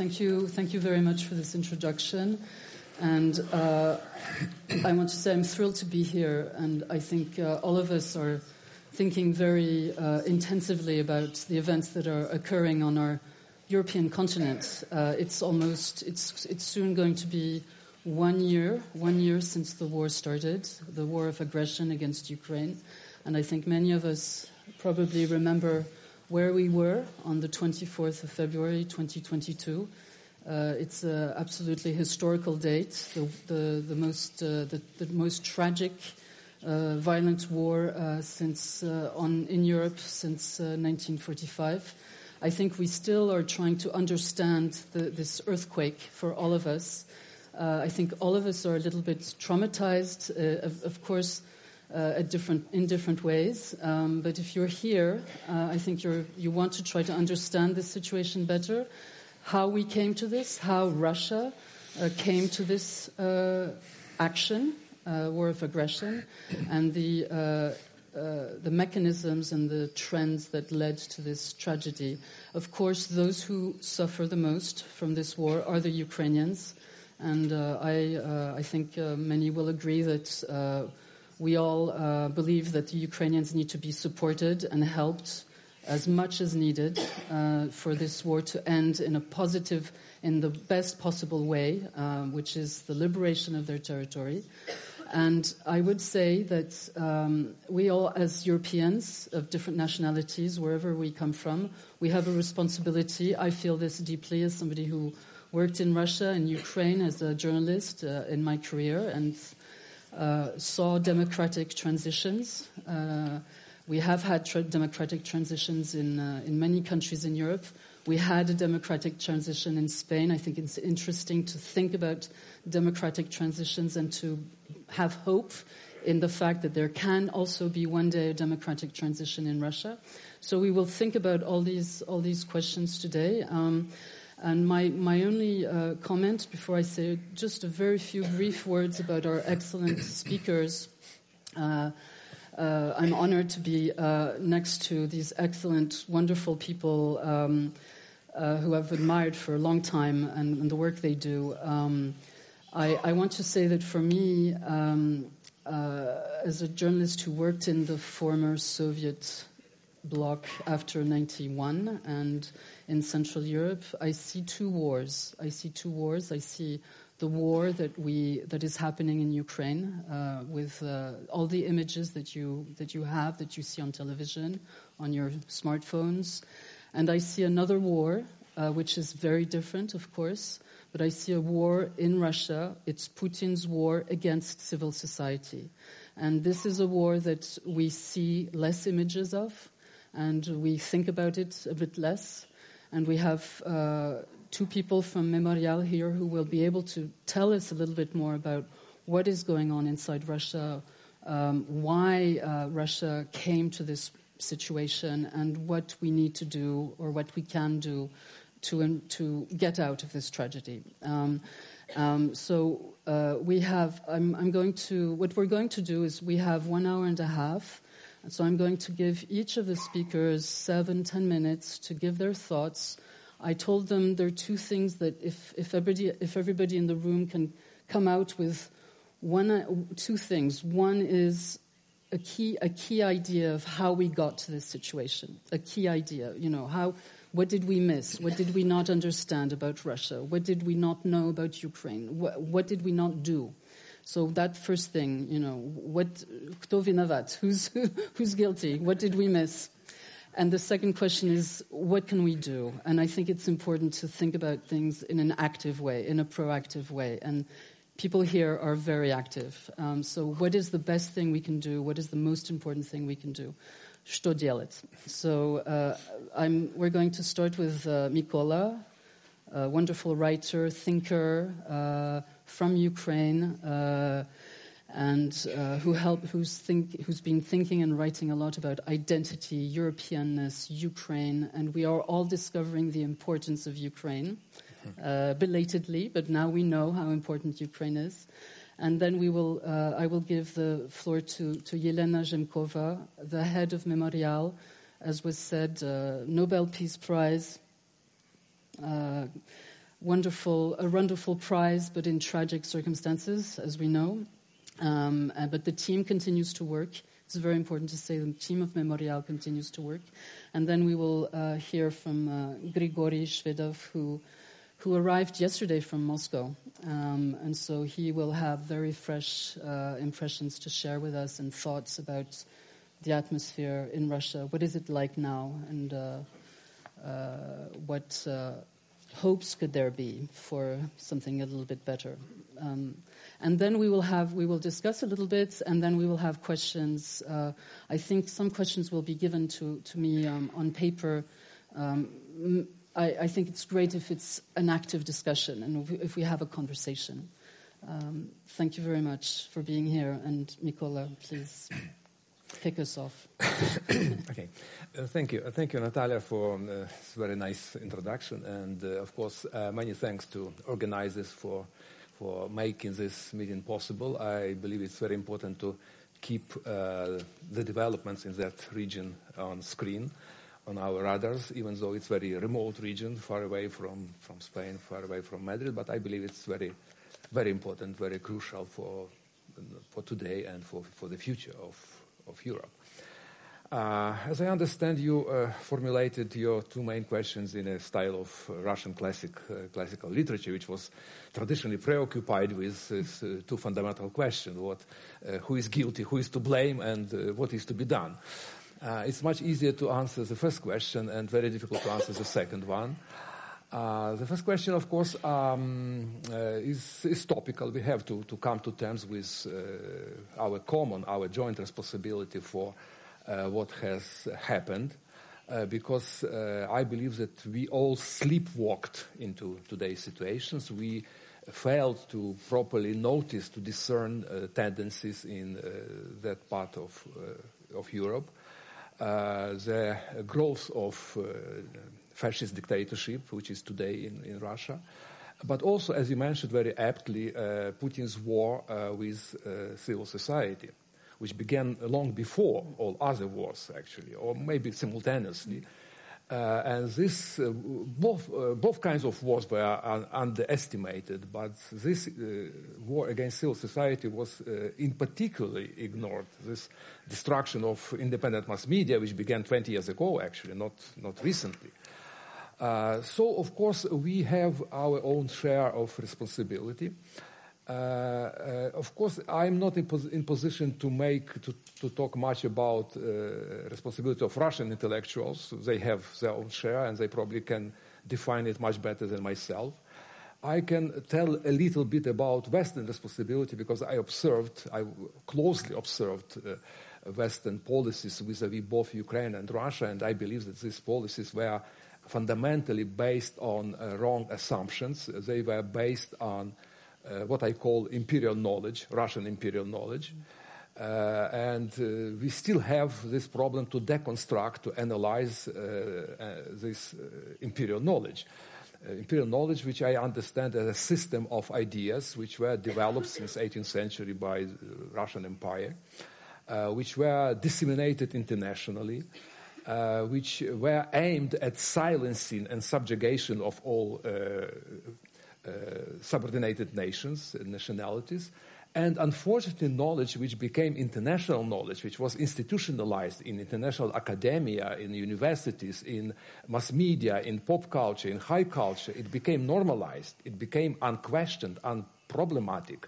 thank you, thank you very much for this introduction. And uh, I want to say I'm thrilled to be here, and I think uh, all of us are thinking very uh, intensively about the events that are occurring on our European continent. Uh, it's almost, it's, it's soon going to be one year, one year since the war started, the war of aggression against Ukraine. And I think many of us probably remember where we were on the 24th of February 2022. Uh, it's an absolutely historical date, the, the, the most, uh, the, the, most tragic, uh, violent war uh, since uh, on, in Europe since 1945. Uh, I think we still are trying to understand this earthquake for all of us. I think all of us are a little bit traumatized. Of, of, course, uh, different, in different ways. Um, but if you're here, uh, I think you you want to try to understand this situation better, how we came to this, how Russia uh, came to this uh, action, uh, war of aggression, and the uh, the mechanisms and the trends that led to this tragedy. Of course, those who suffer the most from this war are the Ukrainians, and I I think many will agree that we all uh, believe that the Ukrainians need to be supported and helped as much as needed uh, for this war to end in a positive, in the best possible way, uh, which is the liberation of their territory. And I would say that um, we all, as Europeans of different nationalities, wherever we come from, we have a responsibility. I feel this deeply as somebody who worked in Russia and Ukraine as a journalist uh, in my career, and saw democratic transitions. Uh, we have had tra- democratic transitions in, uh, in many countries in Europe. We had a democratic transition in Spain. I think it's interesting to think about democratic transitions and to have hope in the fact that there can also be one day a democratic transition in Russia. So we will think about all these all these questions today. Um, and my, my only uh, comment before I say just a very few brief words about our excellent speakers. Uh, uh, I'm honored to be uh, next to these excellent, wonderful people um, uh, who I've admired for a long time and, and the work they do. Um, I, I, want to say that for me, um, uh, as a journalist who worked in the former Soviet bloc after 91 and in Central Europe, I see two wars. I see two wars. I see the war that we that is happening in Ukraine uh, with uh, all the images that you that you have that you see on television, on your smartphones, and I see another war uh, which is very different, of course. But I see a war in Russia. It's Putin's war against civil society, and this is a war that we see less images of, and we think about it a bit less. And we have uh, two people from Memorial here who will be able to tell us a little bit more about what is going on inside Russia, um, why uh, Russia came to this situation, and what we need to do or what we can do to, um, to get out of this tragedy. Um, um, so uh, we have, I'm, I'm, going to, what we're going to do is we have one hour and a half and so I'm going to give each of the speakers seven, ten minutes to give their thoughts. I told them there are two things that if, if, everybody, if everybody in the room can come out with one, two things. One is a key, a key idea of how we got to this situation. A key idea, you know, how, what did we miss? What did we not understand about Russia? What did we not know about Ukraine? What, what did we not do? So that first thing, you know, what, kto vinavat? Who's, who's guilty? What did we miss? And the second question is, what can we do? And I think it's important to think about things in an active way, in a proactive way. And people here are very active. Um, so what is the best thing we can do? What is the most important thing we can do? Что делать? So uh, we're going to start with uh, Mikola, a wonderful writer, thinker, uh, from Ukraine uh, and uh, who help, who's, think, who's been thinking and writing a lot about identity, Europeanness, Ukraine, and we are all discovering the importance of Ukraine, mm-hmm. uh, belatedly, but now we know how important Ukraine is. And then we will, uh, I will give the floor to, to Yelena Zhemkova, the head of Memorial, as was said, uh, Nobel Peace Prize. Uh, wonderful, a wonderful prize, but in tragic circumstances, as we know. Um, uh, but the team continues to work. It's very important to say the team of Memorial continues to work. And then we will uh, hear from uh, Grigory Shvedov, who, who arrived yesterday from Moscow. Um, and so he will have very fresh uh, impressions to share with us and thoughts about the atmosphere in Russia. What is it like now? And uh, uh, what hopes could there be for something a little bit better? Um, and then we will have we will discuss a little bit, and then we will have questions. Uh, I think some questions will be given to to me um, on paper. Um, I, I, think it's great if it's an active discussion and if we, if we have a conversation. Um, thank you very much for being here, and Mikola, please kick us off. okay, uh, thank you, uh, thank you, Natalia, for um, uh, this very nice introduction, and uh, of course, uh, many thanks to organizers for for making this meeting possible. I believe it's very important to keep uh, the developments in that region on screen, on our radars, even though it's very remote region, far away from, from Spain, far away from Madrid. But I believe it's very, very important, very crucial for, for today and for, for the future of, of Europe. Uh, as I understand, you uh, formulated your two main questions in a style of uh, Russian classic, classical literature, which was traditionally preoccupied with two fundamental questions: what, who is guilty, who is to blame, and what is to be done. it's much easier to answer the first question and very difficult to answer the second one. The first question, of course, um, is, is, topical. We have to, to, come to terms with our common, our joint responsibility for uh, what has happened. Uh, because uh, I believe that we all sleepwalked into today's situations. We failed to properly notice, to discern uh, tendencies in uh, that part of, uh, of Europe. the growth of fascist dictatorship, which is today in, in Russia, but also, as you mentioned very aptly, Putin's war with civil society which began long before all other wars, actually, or maybe simultaneously. Uh, and this, uh, both, uh, both kinds of wars were un- underestimated, but this uh, war against civil society was uh, in particular ignored. This destruction of independent mass media, which began 20 years ago, actually, not, not recently. Uh, so, of course, we have our own share of responsibility. Uh, uh, of course, I'm not in, pos in, position to make to, to talk much about uh, responsibility of Russian intellectuals. They have their own share, and they probably can define it much better than myself. I can tell a little bit about Western responsibility because I observed, I closely observed uh, Western policies vis-à-vis both Ukraine and Russia, and I believe that these policies were fundamentally based on uh, wrong assumptions. They were based on uh, what I call imperial knowledge, Russian imperial knowledge. Uh, and uh, we still have this problem to deconstruct, to analyze this imperial knowledge. imperial knowledge, which I understand as a system of ideas which were developed since 18th century by the Russian Empire, which were disseminated internationally, uh, which were aimed at silencing and subjugation of all uh, uh, subordinated nations and nationalities. And unfortunately, knowledge which became international knowledge, which was institutionalized in international academia, in universities, in mass media, in pop culture, in high culture, it became normalized. It became unquestioned, unproblematic.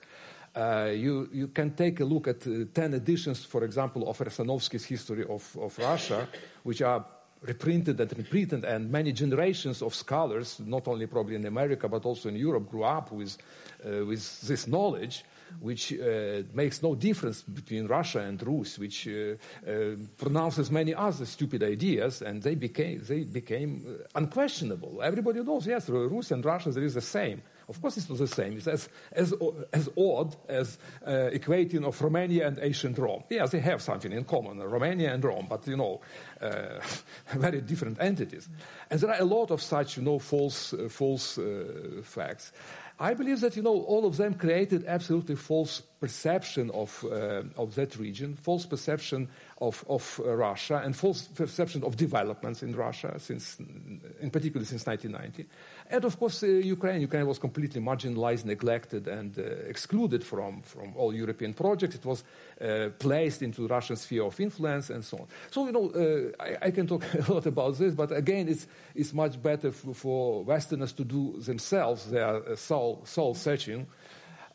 Uh, you, you can take a look at uh, 10 editions, for example, of Riasanovsky's History of, of Russia, which are reprinted and reprinted, and many generations of scholars, not only probably in America but also in Europe, grew up with, uh, with this knowledge, which uh, makes no difference between Russia and Rus, which uh, uh pronounces many other stupid ideas, and they became, they became uh, unquestionable. Everybody knows, yes, Rus and Russia, there is the same. Of course, it's not the same. It's as, as, as odd as uh, equating of Romania and ancient Rome. Yes, they have something in common, Romania and Rome, but, you know, uh, very different entities. And there are a lot of such, you know, false, uh, false uh, facts. I believe that, you know, all of them created absolutely false perception of, uh, of that region, false perception of, of uh, Russia, and false perception of developments in Russia, since, in particular since 1990. And of course, uh, Ukraine. Ukraine was completely marginalized, neglected, and uh, excluded from, from all European projects. It was uh, placed into Russian sphere of influence and so on. So, you know, uh, I, I, can talk a lot about this, but again, it's, it's much better for Westerners to do themselves their soul, soul searching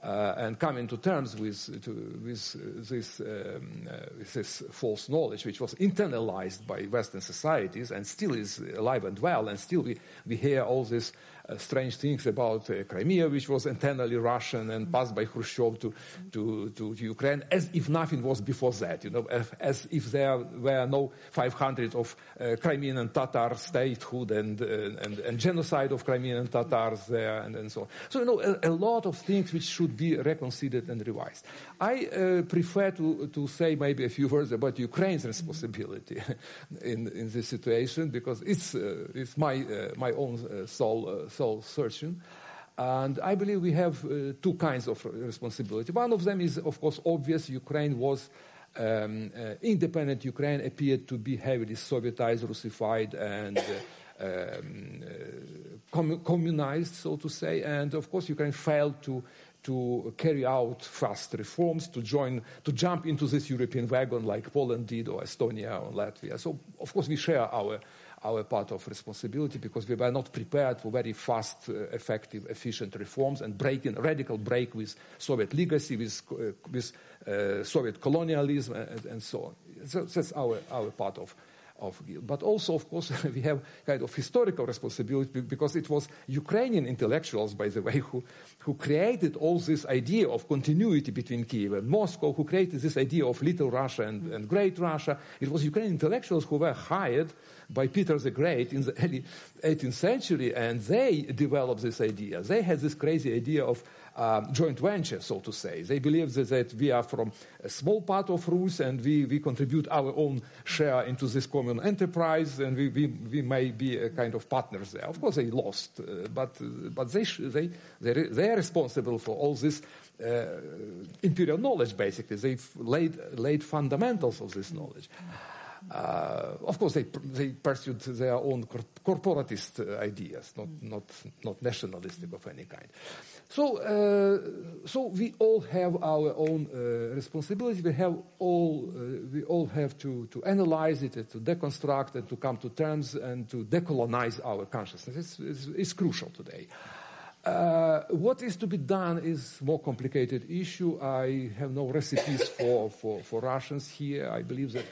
uh, and coming to terms with, to, with, this, um, uh, this, false knowledge, which was internalized by Western societies and still is alive and well, and still we, we hear all these uh, strange things about uh, Crimea, which was entirely Russian and passed by Khrushchev to, to, to, Ukraine, as if nothing was before that, you know, as, if there were no 500 of uh, Crimean and Tatar statehood and, uh, and, and, genocide of Crimean and Tatars there and, and so on. So, you know, a, a, lot of things which should be reconsidered and revised. I uh, prefer to, to say maybe a few words about Ukraine's responsibility in, in this situation because it's, uh, it's my, my own soul soul searching. And I believe we have uh, two kinds of responsibility. One of them is, of course, obvious. Ukraine was um, uh, independent. Ukraine appeared to be heavily Sovietized, Russified, and uh, um, com- communized, so to say. And of course, Ukraine failed to to carry out fast reforms, to join, to jump into this European wagon like Poland did, or Estonia, or Latvia. So, of course, we share our our part of responsibility because we were not prepared for very fast, uh, effective, efficient reforms and breaking radical break with Soviet legacy, with, uh, with uh, Soviet colonialism, and, and, so on. So that's our, our part of, of But also, of course, we have kind of historical responsibility because it was Ukrainian intellectuals, by the way, who, who created all this idea of continuity between Kiev and Moscow, who created this idea of Little Russia and, and Great Russia. It was Ukrainian intellectuals who were hired by Peter the Great in the early 18th century, and they developed this idea. They had this crazy idea of um, joint venture, so to say. They believe that, that, we are from a small part of Rus and we, we contribute our own share into this common enterprise and we, we, we may be a kind of partners there. Of course, they lost, uh, but, but they, they, they, are responsible for all this uh, imperial knowledge, basically. They've laid, laid fundamentals of this knowledge. Uh, of course, they, they pursued their own corporatist ideas, not, not, not nationalistic of any kind. So, uh, so we all have our own uh, responsibility. We have all, uh, we all have to, to analyze it, and to deconstruct, and to come to terms and to decolonize our consciousness. It's, it's, it's crucial today. Uh, what is to be done is a more complicated issue. I have no recipes for, for, for Russians here. I believe that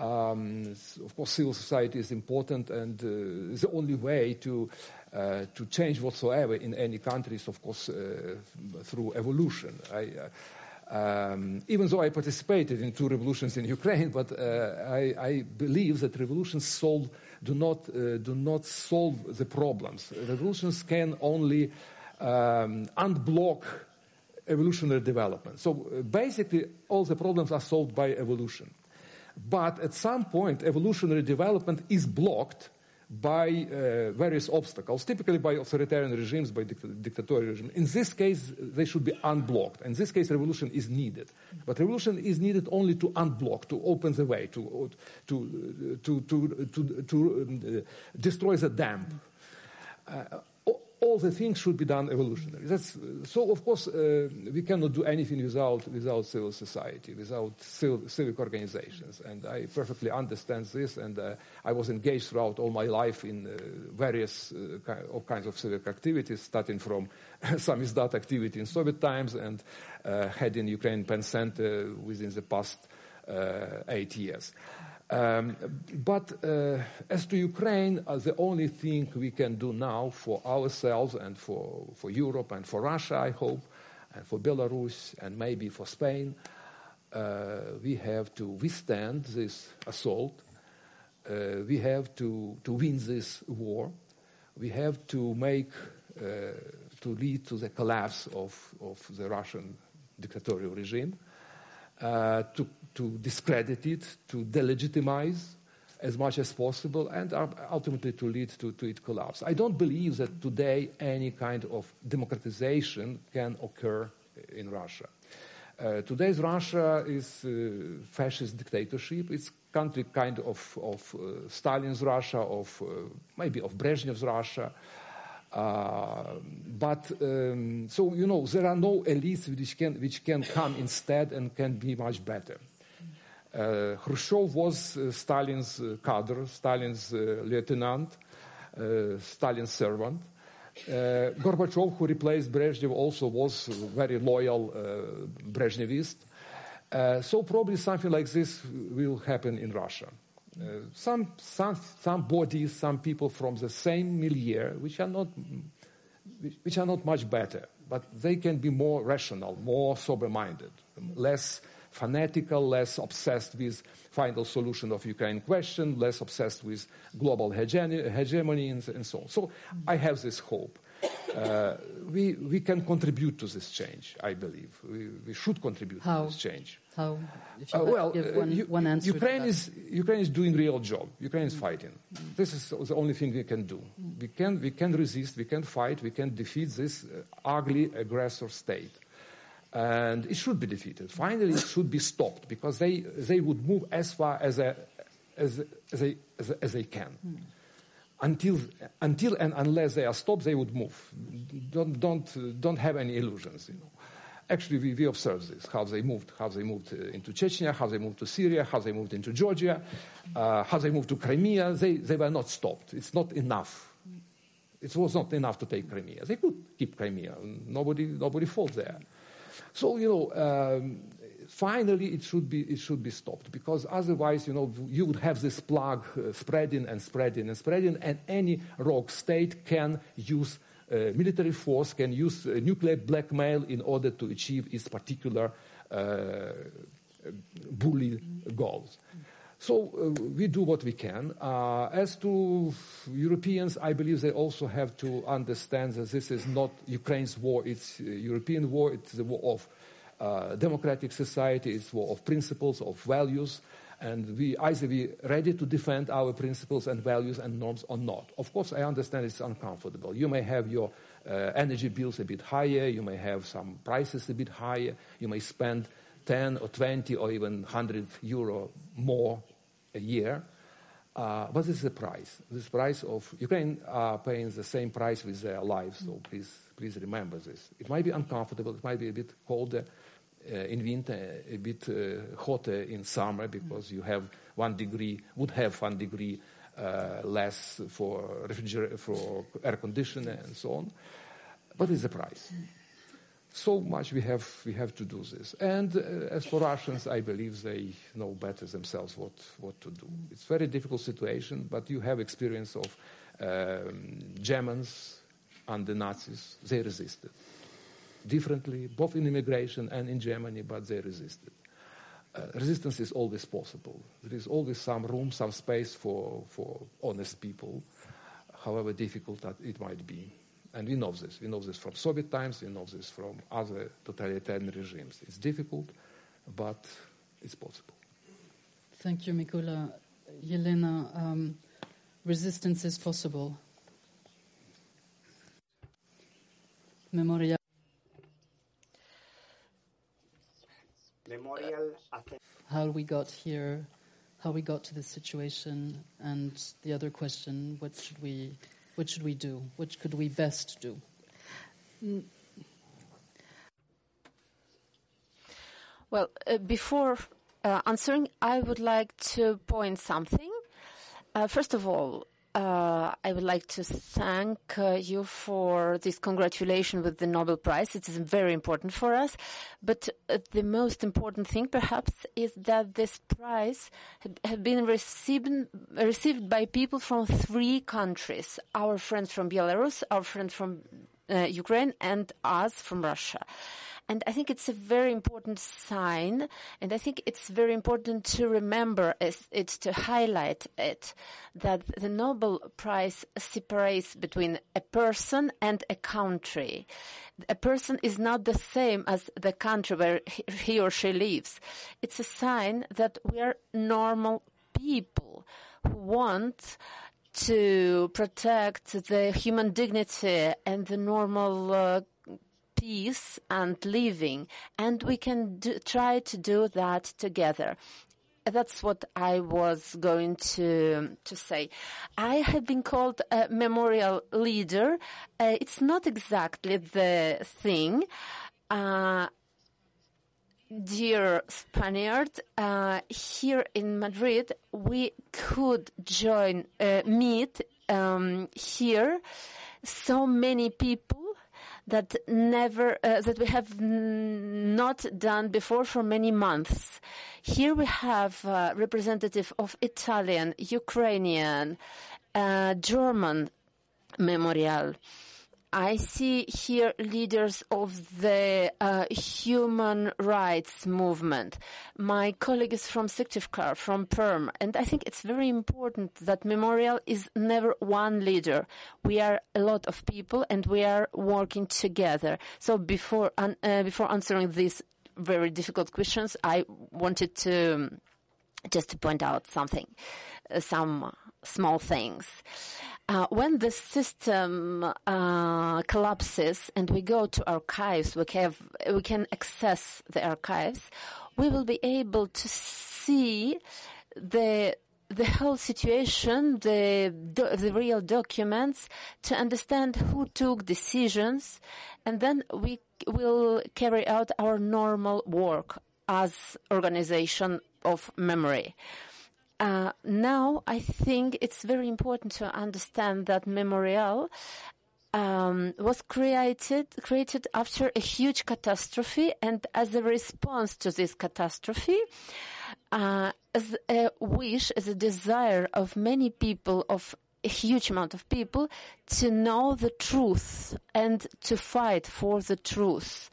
um, of course, civil society is important, and uh, the only way to uh, to change whatsoever in any country is, of course, uh, through evolution. I, uh, um, even though I participated in two revolutions in Ukraine, but uh, I, I, believe that revolutions solve do not uh, do not solve the problems. Revolutions can only um, unblock evolutionary development. So basically, all the problems are solved by evolution. But at some point, evolutionary development is blocked by uh, various obstacles, typically by authoritarian regimes, by dict- dictatorial regimes. In this case, they should be unblocked. In this case, revolution is needed. But revolution is needed only to unblock, to open the way, to, to, to, to, to, to um, destroy the dam. Uh, all the things should be done evolutionary. That's, so, of course, uh, we cannot do anything without, without civil society, without civil, civic organizations. And I perfectly understand this, and uh, I was engaged throughout all my life in uh, various uh, all kinds of civic activities, starting from some samizdat activity in Soviet times and uh, heading Ukraine Pen Center within the past uh, eight years. Um, but uh, as to Ukraine, uh, the only thing we can do now for ourselves and for, for Europe and for Russia, I hope, and for Belarus and maybe for Spain, uh, we have to withstand this assault. Uh, we have to, to win this war. We have to make, uh, to lead to the collapse of, of the Russian dictatorial regime. Uh, to, to discredit it, to delegitimize as much as possible, and ultimately to lead to, to its collapse. I don't believe that today any kind of democratization can occur in Russia. Uh, today's Russia is uh, fascist dictatorship. It's country kind of, of uh, Stalin's Russia, of uh, maybe of Brezhnev's Russia. Uh, but um, so you know there are no elites which can which can come instead and can be much better. Uh, Khrushchev was uh, Stalin's uh, cadre, Stalin's uh, lieutenant, uh, Stalin's servant. Uh, Gorbachev, who replaced Brezhnev, also was very loyal Brezhnevist. so probably something like this will happen in Russia. Uh, some, some, some bodies, some people from the same milieu, which are not, which are not much better, but they can be more rational, more sober-minded, less fanatical, less obsessed with final solution of Ukraine question, less obsessed with global hegemony and, and so on. So I have this hope. Uh, we, we can contribute to this change, I believe. We, we should contribute How? to this change. How? Uh, well, give one, uh, one answer Ukraine is, Ukraine is doing real job. Ukraine is fighting. This is the only thing we can do. We can, we can resist, we can fight, we can defeat this uh, ugly aggressor state. And it should be defeated. Finally, it should be stopped because they, they would move as far as, a, as, as, they, as, as they can until, until and unless they are stopped, they would move. Don't, don't, don't have any illusions. You know. Actually, we, we observed this, how they moved, how they moved uh, into Chechnya, how they moved to Syria, how they moved into Georgia, uh, how they moved to Crimea. They, they were not stopped. It's not enough. It was not enough to take Crimea. They could keep Crimea. Nobody, nobody fought there. So, you know, um, finally it should be it should be stopped because otherwise you know you would have this plug uh, spreading and spreading and spreading and any rogue state can use uh, military force can use uh, nuclear blackmail in order to achieve its particular uh, bully goals so uh, we do what we can. Uh, as to Europeans, I believe they also have to understand that this is not Ukraine's war, it's European war, it's the war of uh, democratic society is war of principles, of values, and we either be ready to defend our principles and values and norms or not. Of course, I understand it's uncomfortable. You may have your uh, energy bills a bit higher, you may have some prices a bit higher, you may spend 10 or 20 or even 100 euro more a year. Uh, but this is the price. This price of Ukraine are paying the same price with their lives. So please, please remember this. It might be uncomfortable. It might be a bit colder uh, in winter, a bit uh, hotter in summer because you have one degree, would have one degree uh, less for refrigerator, for air conditioner and so on. But it's the price. So much we have, we have to do this. And as for Russians, I believe they know better themselves what, what to do. It's very difficult situation, but you have experience of um, Germans and the Nazis. They resisted differently, both in immigration and in Germany, but they resisted. Uh, resistance is always possible. There is always some room, some space for, for honest people, however difficult that it might be. And we know this. We know this from Soviet times, we know this from other totalitarian regimes. It's difficult, but it's possible. Thank you, Mykola. Yelena, um, resistance is possible. Memorial. How we got here, how we got to this situation, and the other question: what should we, what should we do? What could we best do? Well, uh, before uh, answering, I would like to point something. Uh, first of all, I would like to thank uh, you for this congratulation with the Nobel Prize. It is very important for us. But uh, the most important thing, perhaps, is that this prize has been received, received by people from three countries. Our friends from Belarus, our friends from uh, Ukraine, and us from Russia. And I think it's a very important sign, and I think it's very important to remember it, to highlight it, that the Nobel Prize separates between a person and a country. A person is not the same as the country where he or she lives. It's a sign that we are normal people who want to protect the human dignity and the normal uh, peace and living, and we can do, try to do that together. That's what I was going to to say. I have been called a memorial leader. Uh, it's not exactly the thing. Uh, dear Spaniard, uh, here in Madrid, we could join, uh, meet um, here so many people that never uh, that we have not done before for many months. Here we have uh, representative of Italian, Ukrainian, uh, German memorial. I see here leaders of the uh, human rights movement. My colleague is from Syktyvkar, from Perm, and I think it's very important that Memorial is never one leader. We are a lot of people, and we are working together. So before uh, before answering these very difficult questions, I wanted to um, just to point out something, uh, some small things. Uh, when the system uh, collapses and we go to archives, we, have, we can access the archives, we will be able to see the the whole situation, the the real documents, to understand who took decisions, and then we will carry out our normal work as organization of memory. Uh, now I think it's very important to understand that Memorial um, was created created after a huge catastrophe, and as a response to this catastrophe, uh, as a wish, as a desire of many people, of a huge amount of people, to know the truth and to fight for the truth.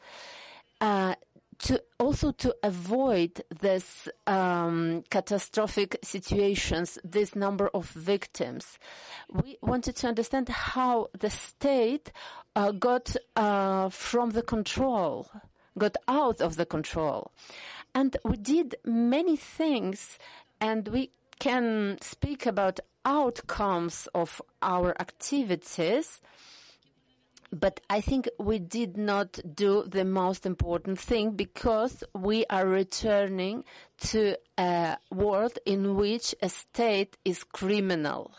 To also to avoid this um, catastrophic situations, this number of victims, we wanted to understand how the state uh, got uh, from the control, got out of the control, and we did many things, and we can speak about outcomes of our activities but I think we did not do the most important thing because we are returning to a world in which a state is criminal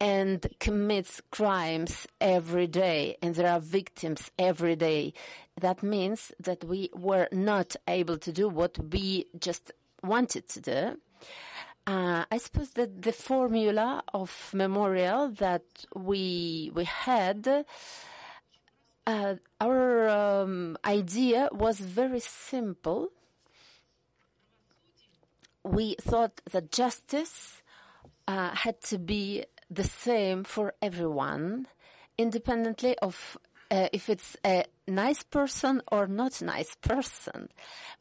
and commits crimes every day and there are victims every day. That means that we were not able to do what we just wanted to do. Uh, I suppose that the formula of memorial that we we had uh, our um, idea was very simple. We thought that justice uh, had to be the same for everyone, independently of uh, if it's a nice person or not nice person.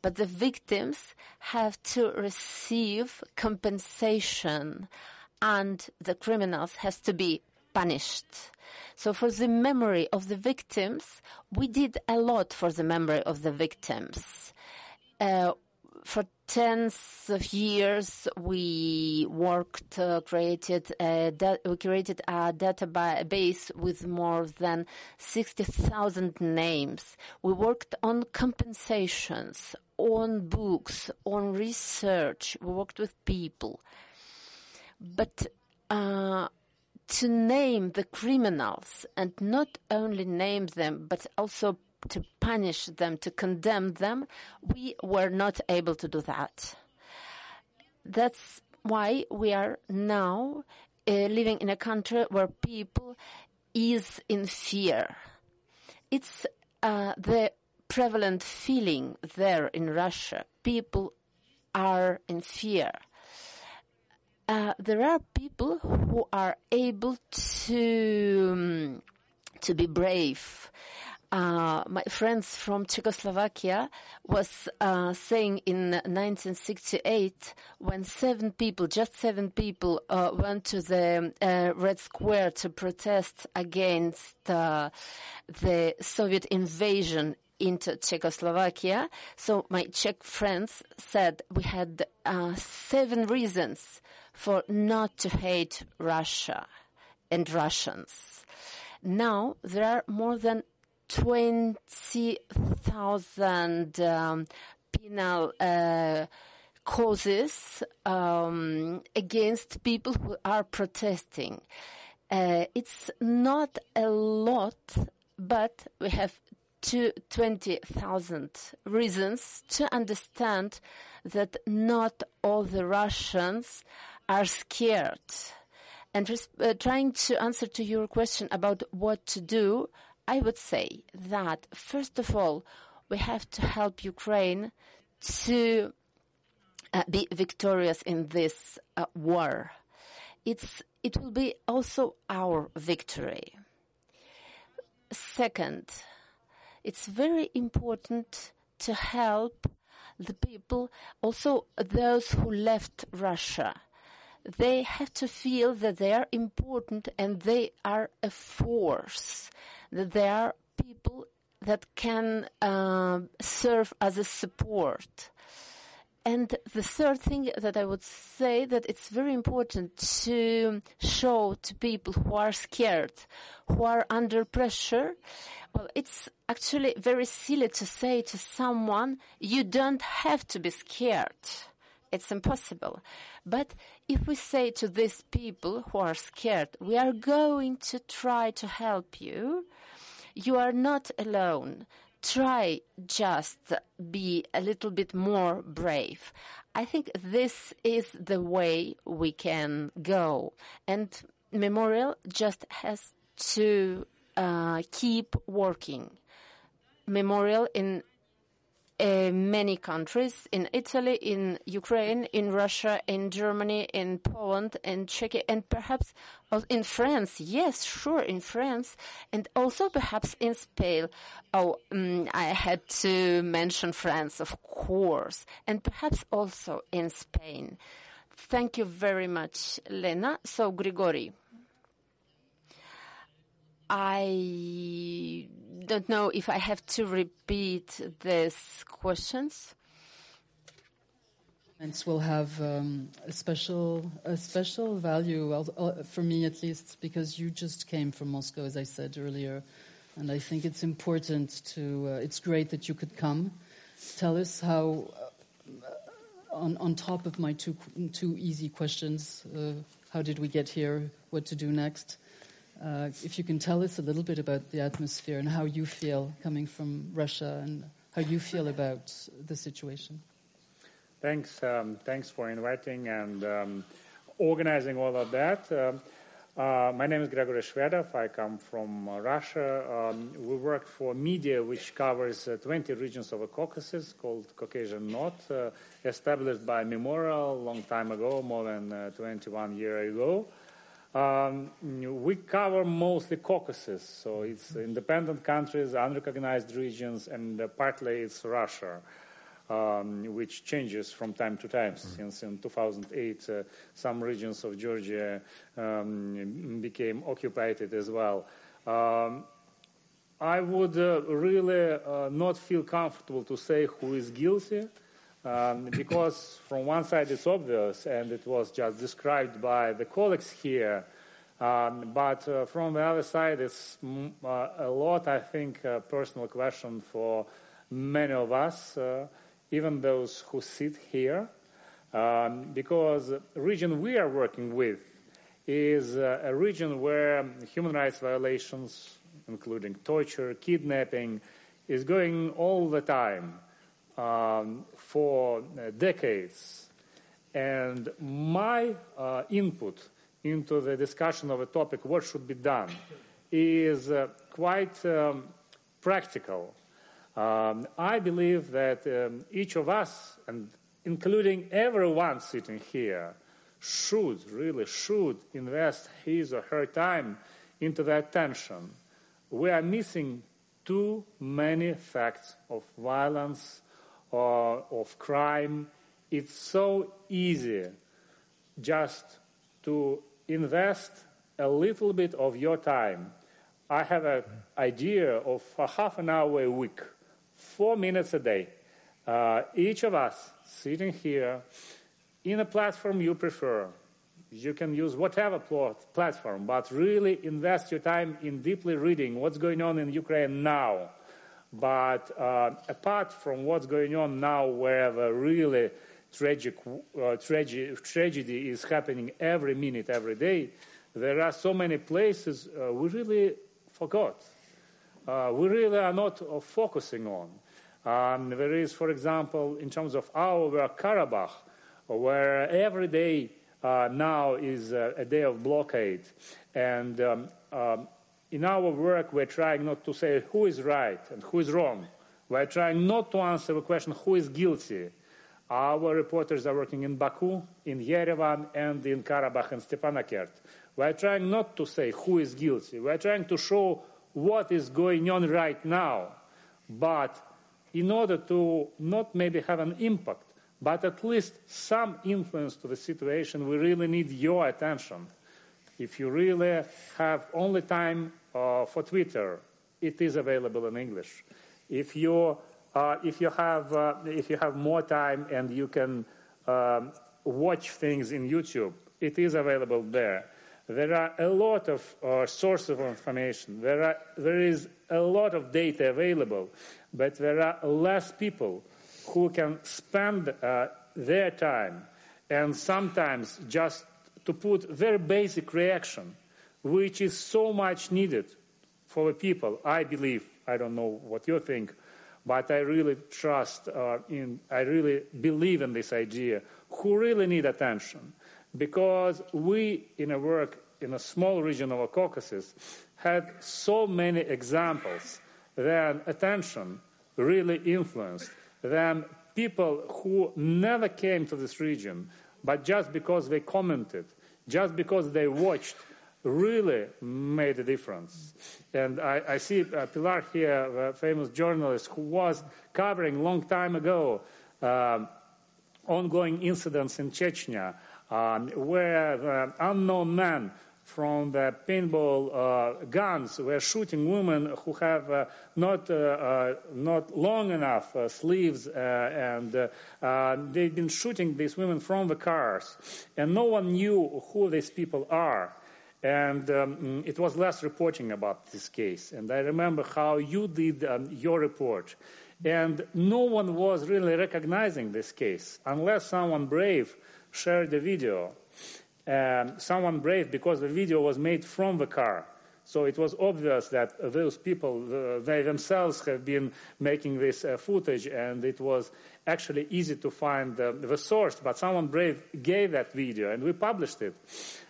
But the victims have to receive compensation and the criminals has to be punished. So for the memory of the victims, we did a lot for the memory of the victims. Uh, for tens of years, we worked, uh, created a we created a database with more than 60,000 names. We worked on compensations, on books, on research. We worked with people. But uh, to name the criminals and not only name them, but also to punish them, to condemn them, we were not able to do that. That's why we are now uh, living in a country where people is in fear. It's uh, the prevalent feeling there in Russia. People are in fear uh, there are people who are able to um, to be brave. Uh, my friends from Czechoslovakia was uh, saying in 1968 when seven people, just seven people, uh, went to the uh, Red Square to protest against uh, the Soviet invasion into Czechoslovakia. So my Czech friends said we had seven reasons for not to hate Russia and Russians. Now there are more than 20,000 um, penal uh, causes um, against people who are protesting. Uh, it's not a lot, but we have 20,000 reasons to understand that not all the Russians are scared. And uh, trying to answer to your question about what to do, I would say that first of all, we have to help Ukraine to uh, be victorious in this uh, war. It's, it will be also our victory. Second, it's very important to help the people, also those who left Russia. They have to feel that they are important and they are a force, that they are people that can uh, serve as a support. And the third thing that I would say that it's very important to show to people who are scared, who are under pressure. Well, it's actually very silly to say to someone, you don't have to be scared. It's impossible. But if we say to these people who are scared, we are going to try to help you, you are not alone try just be a little bit more brave. I think this is the way we can go. And Memorial just has to uh, keep working. Memorial in many countries in Italy, in Ukraine, in Russia, in Germany, in Poland, in Czechia, and perhaps in France. Yes, sure, in France, and also perhaps in Spain. Oh, um, I had to mention France, of course, and perhaps also in Spain. Thank you very much, Lena. So, Grigori. I don't know if I have to repeat these questions. Will have um, a special a special value uh, for me at least because you just came from Moscow, as I said earlier, and I think it's important to. Uh, it's great that you could come. Tell us how. Uh, on, on top of my two two easy questions, uh, how did we get here? What to do next? Uh, if you can tell us a little bit about the atmosphere and how you feel coming from Russia and how you feel about the situation. Thanks, um, thanks for inviting and um, organizing all of that. Uh, uh, my name is Gregory Shvedov. I come from uh, Russia. Um, we work for media which covers uh, 20 regions of the Caucasus called Caucasian Knot, uh, established by Memorial a long time ago, more than 21 years ago. Um, we cover mostly Caucasus, so it's independent countries, unrecognized regions, and uh, partly it's Russia, um, which changes from time to time. Mm-hmm. Since in 2008, uh, some regions of Georgia um, became occupied as well. Um, I would uh, really uh, not feel comfortable to say who is guilty. Um, because from one side it's obvious and it was just described by the colleagues here, um, but uh, from the other side it's uh, a lot, I think, a personal question for many of us, uh, even those who sit here, um, because the region we are working with is uh, a region where human rights violations, including torture, kidnapping, is going all the time um, for uh, decades. And my uh, input into the discussion of a topic, what should be done, is uh, quite um, practical. Um, I believe that um, each of us, and including everyone sitting here, should, really should invest his or her time into the attention. We are missing too many facts of violence, or of crime, it's so easy just to invest a little bit of your time. I have an idea of a half an hour a week, four minutes a day. Uh, each of us sitting here in a platform you prefer, You can use whatever platform, but really invest your time in deeply reading what's going on in Ukraine now. But uh, apart from what's going on now, where the really tragic uh, tragedy, tragedy is happening every minute, every day, there are so many places uh, we really forgot. Uh, we really are not uh, focusing on. Um, there is, for example, in terms of our work, Karabakh, where every day uh, now is a, a, day of blockade. And um, um, in our work, we're trying not to say who is right and who is wrong. We're trying not to answer the question who is guilty. Our reporters are working in Baku, in Yerevan, and in Karabakh and Stepanakert. We're trying not to say who is guilty. We're trying to show what is going on right now. But in order to not maybe have an impact, but at least some influence to the situation, we really need your attention. If you really have only time uh, for Twitter, it is available in English. If you uh, if you have uh, if you have more time and you can um, watch things in YouTube, it is available there. There are a lot of uh, sources of information. There, are, there is a lot of data available, but there are less people who can spend uh, their time and sometimes just to put very basic reaction, which is so much needed for the people. I believe, I don't know what you think, but I really trust uh, in, I really believe in this idea, who really need attention because we, in a work in a small region of the Caucasus, had so many examples that attention really influenced, then people who never came to this region, but just because they commented, just because they watched, really made a difference. And I, I see uh, Pilar here, a famous journalist who was covering long time ago um, ongoing incidents in Chechnya, um, where the unknown man from the paintball uh, guns were shooting women who have uh, not uh, uh not long enough uh, sleeves, uh, and they've been shooting these women from the cars, and no one knew who these people are. And um, it was less reporting about this case. And I remember how you did um, your report. And no one was really recognizing this case unless someone brave shared the video. Um, someone brave because the video was made from the car. So it was obvious that those people, uh, they themselves have been making this uh, footage, and it was actually easy to find uh, the source. But someone brave gave that video, and we published it.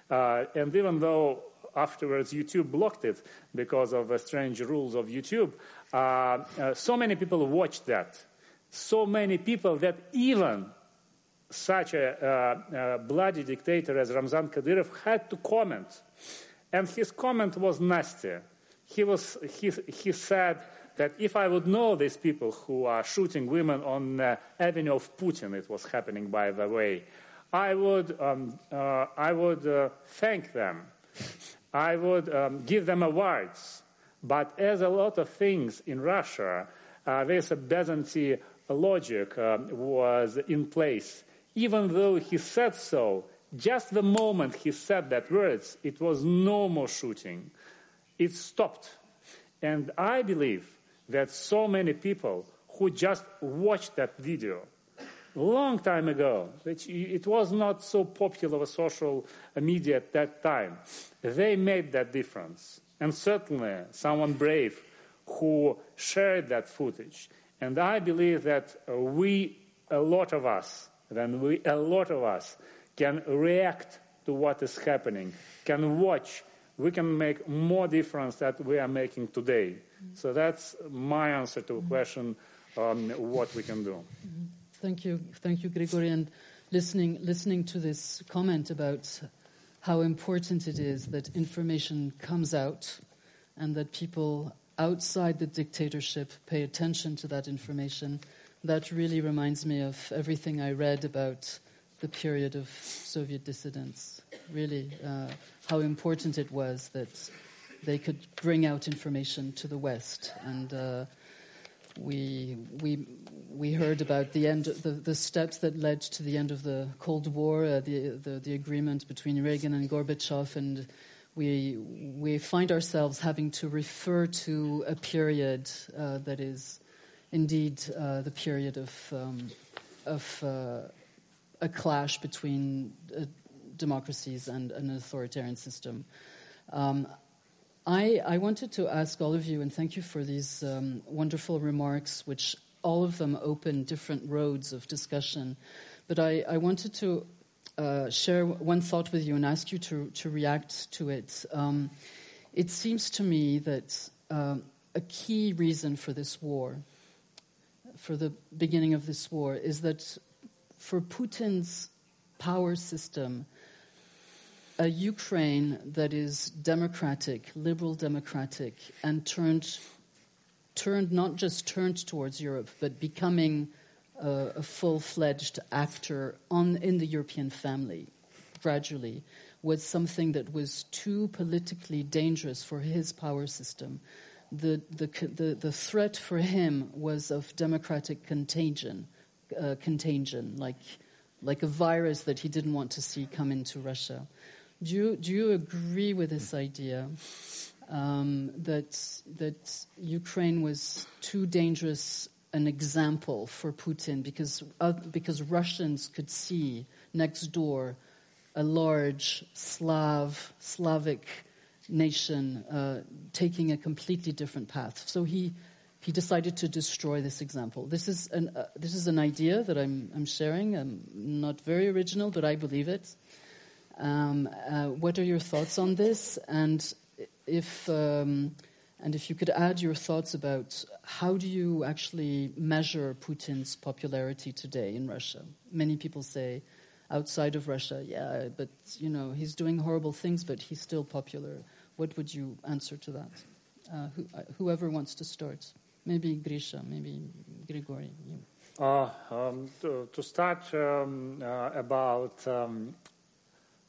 Uh, and even though afterwards YouTube blocked it because of the strange rules of YouTube, uh, uh, so many people watched that. So many people that even such a, uh, uh, bloody dictator as Ramzan Kadyrov had to comment. And his comment was nasty. He, was, he, he said that if I would know these people who are shooting women on uh, Avenue of Putin, it was happening by the way, I would, um, uh, I would uh, thank them. I would um, give them awards. But as a lot of things in Russia, uh, this Byzantine logic was in place even though he said so, just the moment he said that words, it was no more shooting. It stopped. And I believe that so many people who just watched that video long time ago, which it was not so popular with social media at that time, they made that difference. And certainly someone brave who shared that footage. And I believe that we, a lot of us, then we, a lot of us can react to what is happening, can watch, we can make more difference that we are making today. Mm-hmm. So that's my answer to the mm-hmm. question on what we can do. Mm-hmm. Thank you, thank you, Grigory. And listening, listening to this comment about how important it is that information comes out and that people outside the dictatorship pay attention to that information that really reminds me of everything I read about the period of Soviet dissidents. Really, uh, how important it was that they could bring out information to the West. And uh, we we we heard about the end, the, the steps that led to the end of the Cold War, uh, the, the, the agreement between Reagan and Gorbachev, and we we find ourselves having to refer to a period uh, that is indeed uh, the period of um, of uh, a clash between uh, democracies and an authoritarian system. Um, I, I, wanted to ask all of you, and thank you for these um, wonderful remarks, which all of them open different roads of discussion. But I, I wanted to uh, share one thought with you and ask you to, to react to it. Um, it seems to me that uh, a key reason for this war, for the beginning of this war, is that for Putin's power system, a Ukraine that is democratic, liberal democratic, and turned, turned not just turned towards Europe, but becoming a, a full-fledged actor on, in the European family gradually was something that was too politically dangerous for his power system. The, the, the, the threat for him was of democratic contagion, uh, contagion, like, like a virus that he didn't want to see come into Russia. Do you, do you agree with this idea um, that that Ukraine was too dangerous an example for Putin because uh, because Russians could see next door a large Slav Slavic nation uh, taking a completely different path. So he he decided to destroy this example. This is an uh, this is an idea that I'm I'm sharing. I'm not very original, but I believe it. Um, uh, what are your thoughts on this? And if um, and if you could add your thoughts about how do you actually measure Putin's popularity today in Russia? Many people say outside of Russia, yeah, but you know he's doing horrible things, but he's still popular. What would you answer to that? Uh, who, uh, whoever wants to start, maybe Grisha, maybe Grigory. Uh, um, to, to, start um, uh, about um,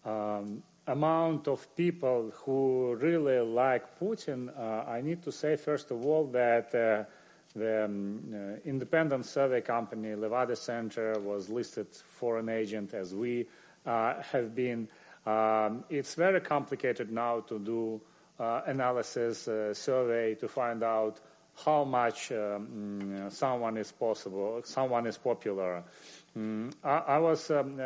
um, amount of people who really like Putin, uh, I need to say, first of all, that uh, the um, uh, independent survey company Levada Center was listed foreign agent as we uh, have been. Um, it's very complicated now to do uh, analysis uh, survey to find out how much um, someone is possible, someone is popular. Mm, I, I, was um,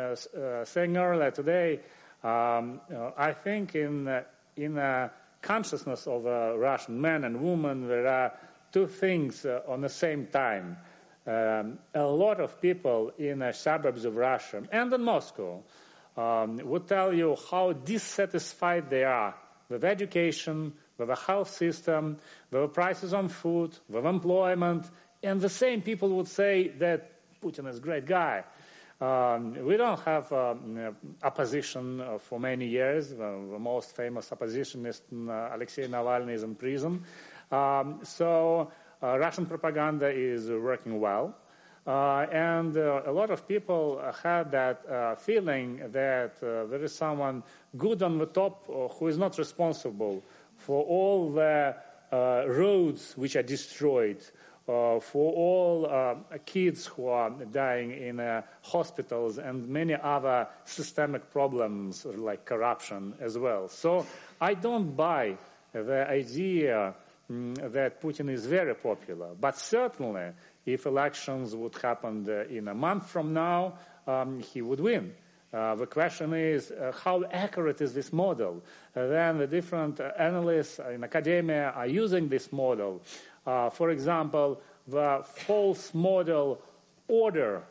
saying earlier today um, uh, I think in, uh, in a consciousness of a Russian man and woman, there are two things uh, on the same time. Um, a lot of people in the suburbs of Russia and in Moscow um, would tell you how dissatisfied they are with education, with the health system, with the prices on food, with employment, and the same people would say that Putin is a great guy. Um, we don't have um, opposition uh, for many years. The most famous oppositionist, uh, Alexei Navalny, is in prison. Um, so uh, Russian propaganda is working well. Uh, and uh, a lot of people had that feeling that there is someone good on the top who is not responsible for all the roads which are destroyed, uh, for all uh, kids who are dying in uh, hospitals and many other systemic problems like corruption as well. So I don't buy the idea um, that Putin is very popular, but certainly if elections would happen uh, in a month from now, um, he would win. Uh, the question is uh, how accurate is this model? Uh, then the different analysts in academia are using this model uh, for example, the false model order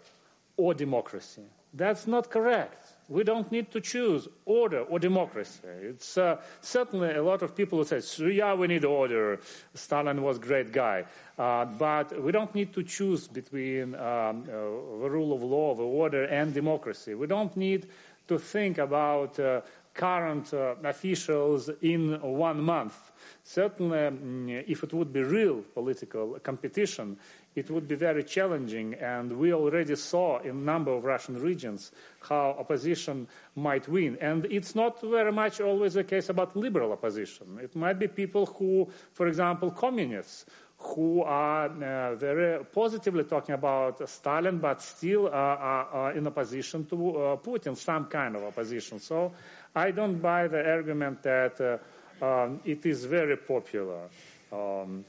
or democracy. That's not correct. We don't need to choose order or democracy. It's uh, certainly a lot of people who say, yeah, we need order. Stalin was a great guy. Uh, but we don't need to choose between um, uh, the rule of law, the order, and democracy. We don't need to think about uh, current uh, officials in one month. Certainly, mm, if it would be real political competition, it would be very challenging. And we already saw in a number of Russian regions how opposition might win. And it's not very much always the case about liberal opposition. It might be people who, for example, communists, who are uh, very positively talking about Stalin, but still uh, are, are, in opposition to uh, Putin, some kind of opposition. So I don't buy the argument that uh, um, it is very popular. Um,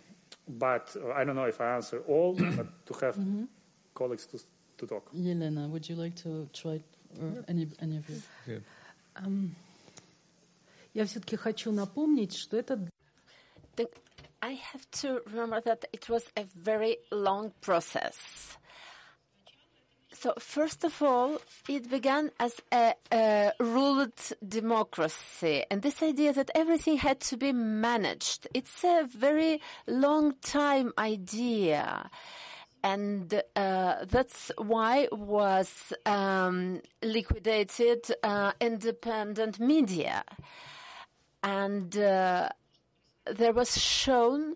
but I don't know if I answer all, but to have mm-hmm. colleagues to, to talk. Yelena, would you like to try, or any, any of you? Yeah. Um, я все-таки хочу напомнить, что это I have to remember that it was a very long process. So, first of all, it began as a, a, ruled democracy, and this idea that everything had to be managed. It's a very long time idea. And uh, that's why was um, liquidated uh, independent media, and uh, there was shown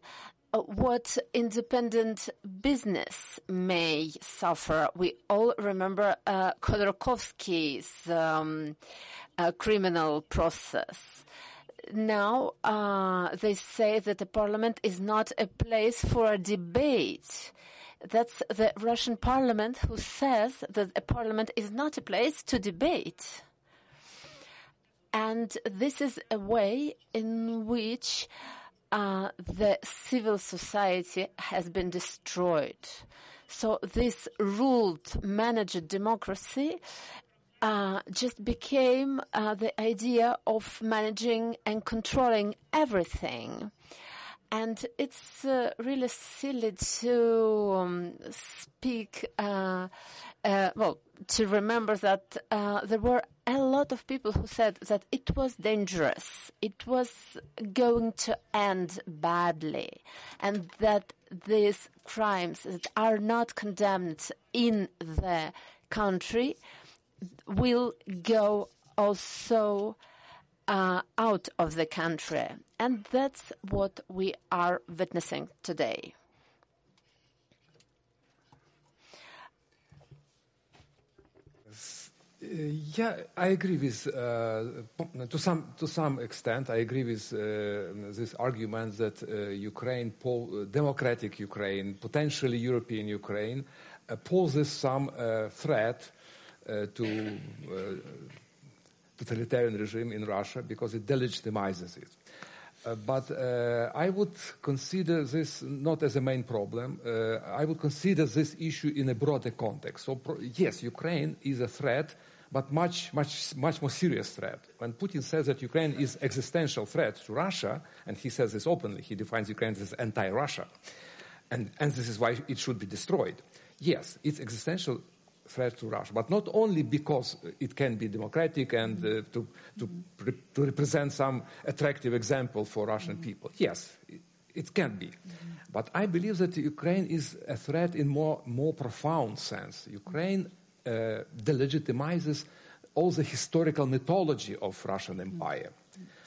what independent business may suffer. We all remember uh, Khodorkovsky's um, uh, criminal process. Now uh, they say that the parliament is not a place for a debate. That's the Russian parliament who says that a parliament is not a place to debate. And this is a way in which uh, the civil society has been destroyed. So this ruled, managed democracy uh, just became uh, the idea of managing and controlling everything. And it's uh, really silly to um, speak, uh, uh, well, to remember that uh, there were a lot of people who said that it was dangerous, it was going to end badly, and that these crimes that are not condemned in the country will go also uh, out of the country. And that's what we are witnessing today. Yeah, I agree with uh, to some to some extent. I agree with uh, this argument that uh, Ukraine, po- democratic Ukraine, potentially European Ukraine, uh, poses some threat to totalitarian regime in Russia because it delegitimizes it. Uh, but uh, I would consider this not as a main problem. Uh, I would consider this issue in a broader context. So, yes, Ukraine is a threat, but much, much, much more serious threat. When Putin says that Ukraine is existential threat to Russia, and he says this openly, he defines Ukraine as anti-Russia, and, and this is why it should be destroyed. Yes, it's existential threat to Russia, but not only because it can be democratic and uh, to, to, re- to, represent some attractive example for Russian people. Yes, it, it can be. But I believe that Ukraine is a threat in more, more profound sense. Ukraine Uh, delegitimizes all the historical mythology of Russian Empire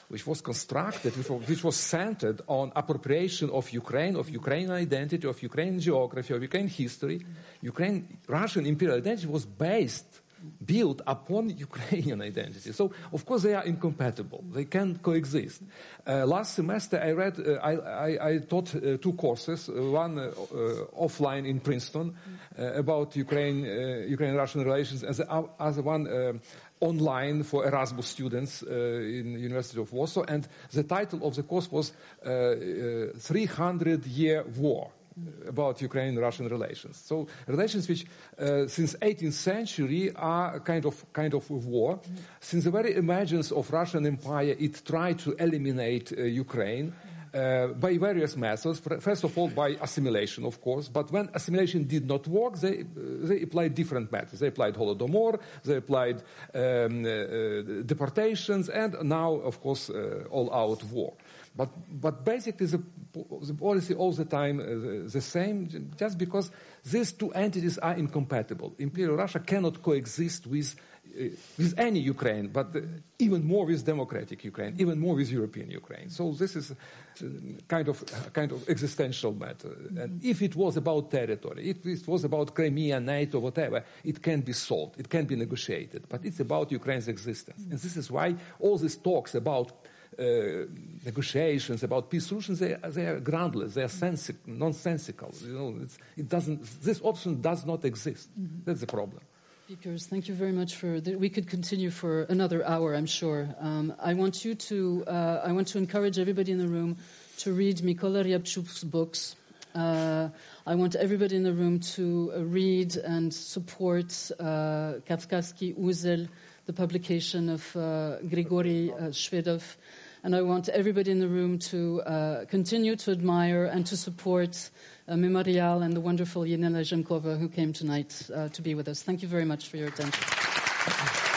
which was constructed, which was, which was, centered on appropriation of Ukraine, of Ukrainian identity, of Ukrainian geography, of Ukrainian history. Ukraine, Russian imperial identity was based, built upon Ukrainian identity. So, of course, they are incompatible. They can't coexist. Uh, last semester, I read, uh, I, I, I, taught uh, two courses, uh, one uh, uh, offline in Princeton about Ukraine, Ukraine-Russian relations, and the other one online for Erasmus students in University of Warsaw, and the title of the course was uh, uh, 300 Year War about Ukraine-Russian relations. So relations which, uh, since 18th century, are kind of kind of war. Since the very emergence of Russian Empire, it tried to eliminate uh, Ukraine uh, by various methods. First of all, by assimilation, of course. But when assimilation did not work, they, they applied different methods. They applied Holodomor, they applied um, uh, uh deportations, and now, of course, uh, all-out war. But, but basically, the, the policy all the time uh, the same, just because these two entities are incompatible. Imperial Russia cannot coexist with with any Ukraine, but uh, even more with democratic Ukraine, even more with European Ukraine. So this is kind of kind of existential matter. Mm-hmm. And if it was about territory, if it was about Crimea, NATO, whatever, it can be solved, it can be negotiated. But it's about Ukraine's existence, mm-hmm. and this is why all these talks about uh, negotiations, about peace solutions, they, they are groundless, they are sensi- nonsensical. You know, it's, it doesn't, this option does not exist. That's the problem. Speakers, thank you very much for. The, we could continue for another hour, I'm sure. Um, I want you to. Uh, I want to encourage everybody in the room to read Mikola Ryabchuk's books. Uh, I want everybody in the room to uh, read and support uh, Kavkazsky Uzel, the publication of uh, Grigory uh, Shvedov. And I want everybody in the room to uh, continue to admire and to support Memorial and the wonderful Yelena Zhemkova who came tonight uh, to be with us. Thank you very much for your attention.